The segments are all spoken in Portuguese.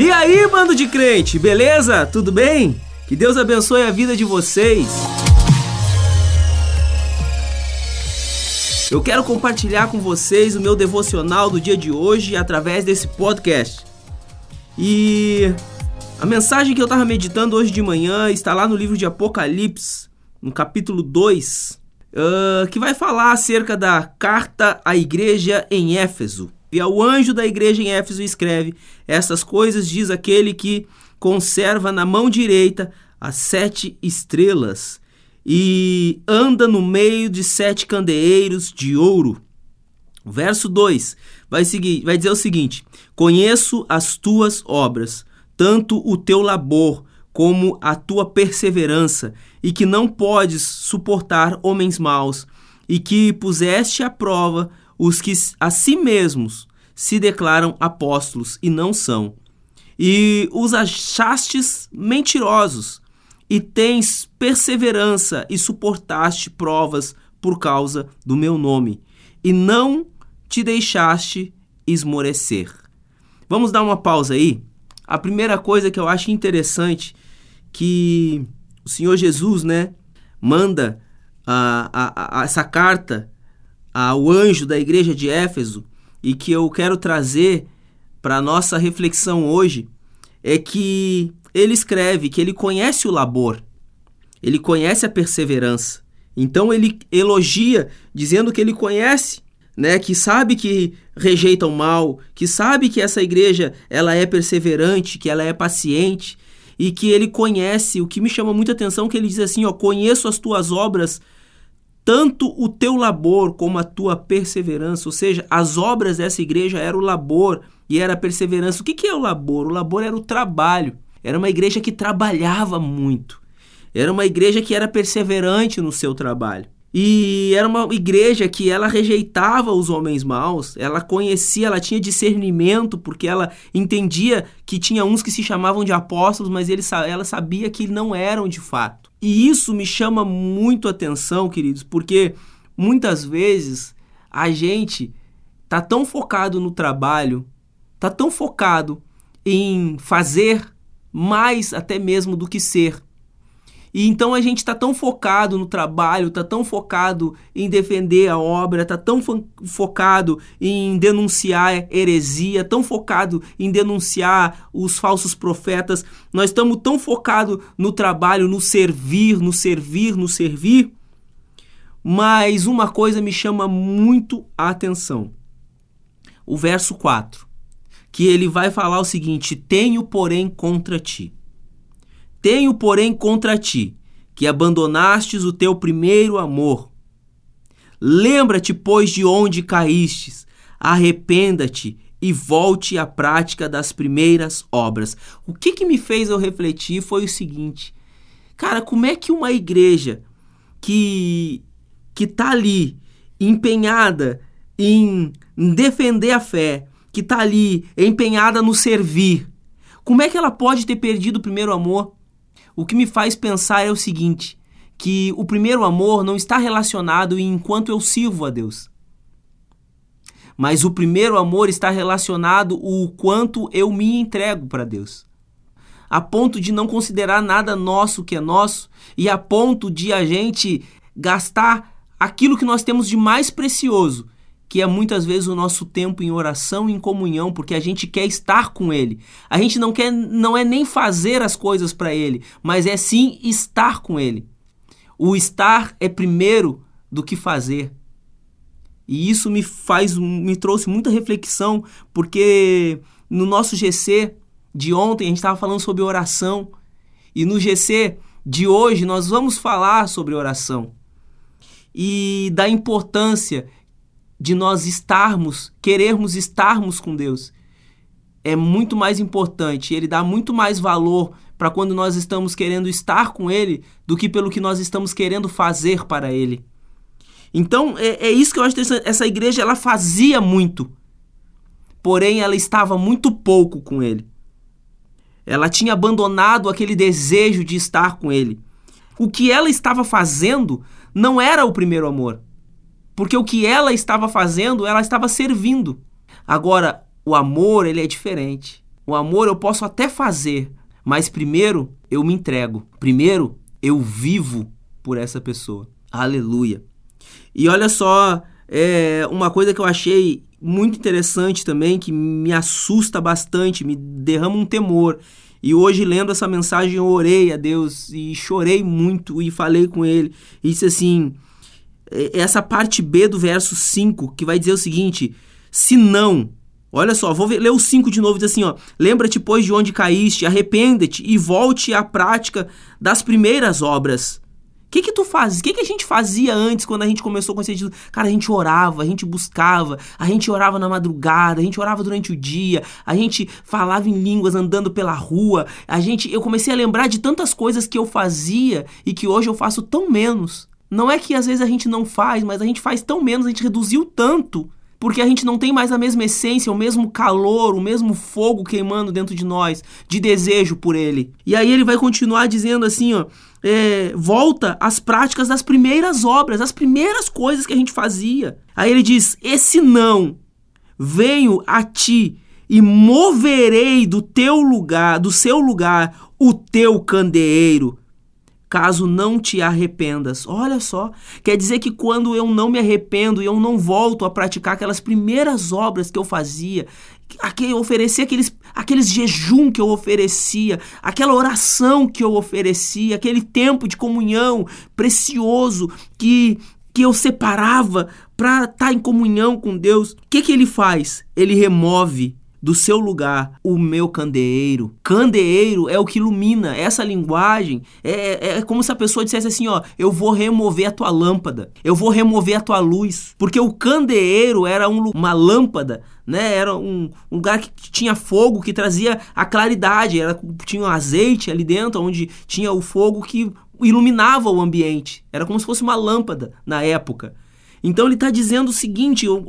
E aí, bando de crente, beleza? Tudo bem? Que Deus abençoe a vida de vocês. Eu quero compartilhar com vocês o meu devocional do dia de hoje através desse podcast. E a mensagem que eu estava meditando hoje de manhã está lá no livro de Apocalipse, no capítulo 2, uh, que vai falar acerca da carta à igreja em Éfeso. E ao anjo da igreja em Éfeso escreve: Essas coisas diz aquele que conserva na mão direita as sete estrelas e anda no meio de sete candeeiros de ouro. Verso 2 vai, seguir, vai dizer o seguinte: Conheço as tuas obras, tanto o teu labor como a tua perseverança, e que não podes suportar homens maus, e que puseste à prova os que a si mesmos se declaram apóstolos e não são, e os achastes mentirosos, e tens perseverança e suportaste provas por causa do meu nome, e não te deixaste esmorecer. Vamos dar uma pausa aí? A primeira coisa que eu acho interessante que o Senhor Jesus, né, manda a, a, a, essa carta ao anjo da igreja de Éfeso e que eu quero trazer para nossa reflexão hoje é que ele escreve que ele conhece o labor, ele conhece a perseverança. Então ele elogia dizendo que ele conhece, né, que sabe que rejeita o mal, que sabe que essa igreja ela é perseverante, que ela é paciente e que ele conhece. O que me chama muita atenção é que ele diz assim, ó, conheço as tuas obras tanto o teu labor como a tua perseverança, ou seja, as obras dessa igreja era o labor e era a perseverança. O que, que é o labor? O labor era o trabalho. Era uma igreja que trabalhava muito. Era uma igreja que era perseverante no seu trabalho. E era uma igreja que ela rejeitava os homens maus, ela conhecia, ela tinha discernimento, porque ela entendia que tinha uns que se chamavam de apóstolos, mas ele, ela sabia que não eram de fato. E isso me chama muito atenção, queridos, porque muitas vezes a gente tá tão focado no trabalho, tá tão focado em fazer mais até mesmo do que ser. E então a gente está tão focado no trabalho, está tão focado em defender a obra, está tão fo focado em denunciar heresia, tão focado em denunciar os falsos profetas. Nós estamos tão focados no trabalho, no servir, no servir, no servir. Mas uma coisa me chama muito a atenção. O verso 4, que ele vai falar o seguinte: Tenho, porém, contra ti tenho, porém, contra ti, que abandonastes o teu primeiro amor. Lembra-te, pois, de onde caístes, arrependa-te e volte à prática das primeiras obras. O que, que me fez eu refletir foi o seguinte: cara, como é que uma igreja que que está ali empenhada em defender a fé, que está ali empenhada no servir, como é que ela pode ter perdido o primeiro amor? O que me faz pensar é o seguinte: que o primeiro amor não está relacionado em enquanto eu sirvo a Deus. Mas o primeiro amor está relacionado o quanto eu me entrego para Deus. A ponto de não considerar nada nosso que é nosso e a ponto de a gente gastar aquilo que nós temos de mais precioso que é muitas vezes o nosso tempo em oração e em comunhão, porque a gente quer estar com ele. A gente não quer não é nem fazer as coisas para ele, mas é sim estar com ele. O estar é primeiro do que fazer. E isso me faz me trouxe muita reflexão, porque no nosso GC de ontem a gente estava falando sobre oração, e no GC de hoje nós vamos falar sobre oração e da importância de nós estarmos, querermos estarmos com Deus, é muito mais importante. Ele dá muito mais valor para quando nós estamos querendo estar com Ele do que pelo que nós estamos querendo fazer para Ele. Então é, é isso que eu acho interessante. Essa igreja ela fazia muito, porém ela estava muito pouco com Ele. Ela tinha abandonado aquele desejo de estar com Ele. O que ela estava fazendo não era o primeiro amor. Porque o que ela estava fazendo, ela estava servindo. Agora, o amor, ele é diferente. O amor eu posso até fazer, mas primeiro eu me entrego. Primeiro eu vivo por essa pessoa. Aleluia. E olha só, é uma coisa que eu achei muito interessante também, que me assusta bastante, me derrama um temor. E hoje, lendo essa mensagem, eu orei a Deus e chorei muito e falei com ele. E disse assim: essa parte B do verso 5, que vai dizer o seguinte: se não. Olha só, vou ler o 5 de novo, diz assim, ó. Lembra-te, pois, de onde caíste, arrepende-te e volte à prática das primeiras obras. O que que tu fazes? O que que a gente fazia antes quando a gente começou com esse sentido? Cara, a gente orava, a gente buscava, a gente orava na madrugada, a gente orava durante o dia, a gente falava em línguas andando pela rua, a gente, eu comecei a lembrar de tantas coisas que eu fazia e que hoje eu faço tão menos. Não é que às vezes a gente não faz, mas a gente faz tão menos, a gente reduziu tanto porque a gente não tem mais a mesma essência, o mesmo calor, o mesmo fogo queimando dentro de nós, de desejo por ele. E aí ele vai continuar dizendo assim, ó, é, volta às práticas das primeiras obras, as primeiras coisas que a gente fazia. Aí ele diz: Esse não, venho a ti e moverei do teu lugar, do seu lugar, o teu candeeiro caso não te arrependas. Olha só, quer dizer que quando eu não me arrependo e eu não volto a praticar aquelas primeiras obras que eu fazia, aquele, oferecer aqueles, aqueles jejum que eu oferecia, aquela oração que eu oferecia, aquele tempo de comunhão precioso que que eu separava para estar tá em comunhão com Deus. O que que ele faz? Ele remove do seu lugar o meu candeeiro. Candeeiro é o que ilumina. Essa linguagem é, é, é, como se a pessoa dissesse assim: ó, eu vou remover a tua lâmpada, eu vou remover a tua luz. Porque o candeeiro era um, uma lâmpada, né? Era um, um, lugar que tinha fogo, que trazia a claridade, era, tinha um azeite ali dentro, onde tinha o fogo que iluminava o ambiente. Era como se fosse uma lâmpada na época. Então ele está dizendo o seguinte: o,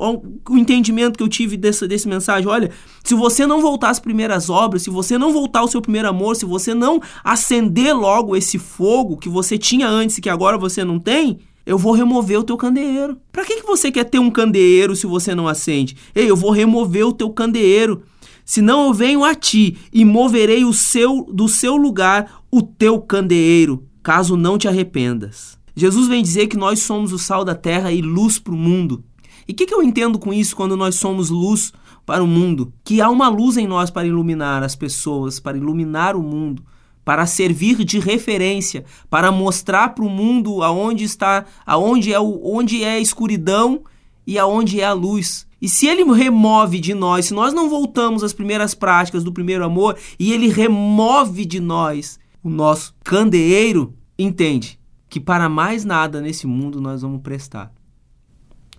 o, entendimento que eu tive dessa, desse mensagem: olha, se você não voltar às primeiras obras, se você não voltar ao seu primeiro amor, se você não acender logo esse fogo que você tinha antes e que agora você não tem, eu vou remover o teu candeeiro. Para que, que você quer ter um candeeiro se você não acende? Ei, eu vou remover o teu candeeiro. Senão eu venho a ti e moverei o seu do seu lugar o teu candeeiro, caso não te arrependas. Jesus vem dizer que nós somos o sal da terra e luz para o mundo. E o que, que eu entendo com isso quando nós somos luz para o mundo? Que há uma luz em nós para iluminar as pessoas, para iluminar o mundo, para servir de referência, para mostrar para o mundo aonde está, aonde é, o, onde é a escuridão e aonde é a luz. E se ele remove de nós, se nós não voltamos às primeiras práticas do primeiro amor e ele remove de nós o nosso candeeiro, entende? Que para mais nada nesse mundo nós vamos prestar.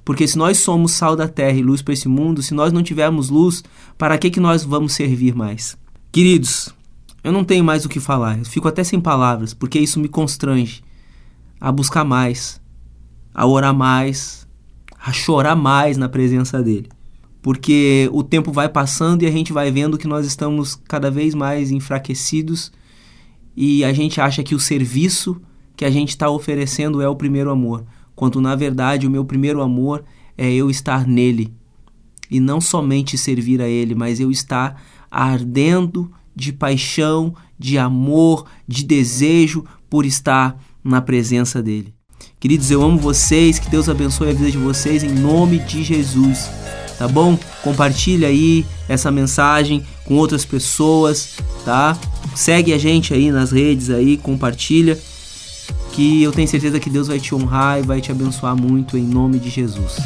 Porque se nós somos sal da terra e luz para esse mundo, se nós não tivermos luz, para que, que nós vamos servir mais? Queridos, eu não tenho mais o que falar, eu fico até sem palavras, porque isso me constrange a buscar mais, a orar mais, a chorar mais na presença dele. Porque o tempo vai passando e a gente vai vendo que nós estamos cada vez mais enfraquecidos e a gente acha que o serviço que a gente está oferecendo é o primeiro amor, quando na verdade o meu primeiro amor é eu estar nele e não somente servir a ele, mas eu estar ardendo de paixão, de amor, de desejo por estar na presença dele. Queridos, eu amo vocês, que Deus abençoe a vida de vocês em nome de Jesus. Tá bom? Compartilha aí essa mensagem com outras pessoas, tá? Segue a gente aí nas redes aí, compartilha que eu tenho certeza que Deus vai te honrar e vai te abençoar muito em nome de Jesus.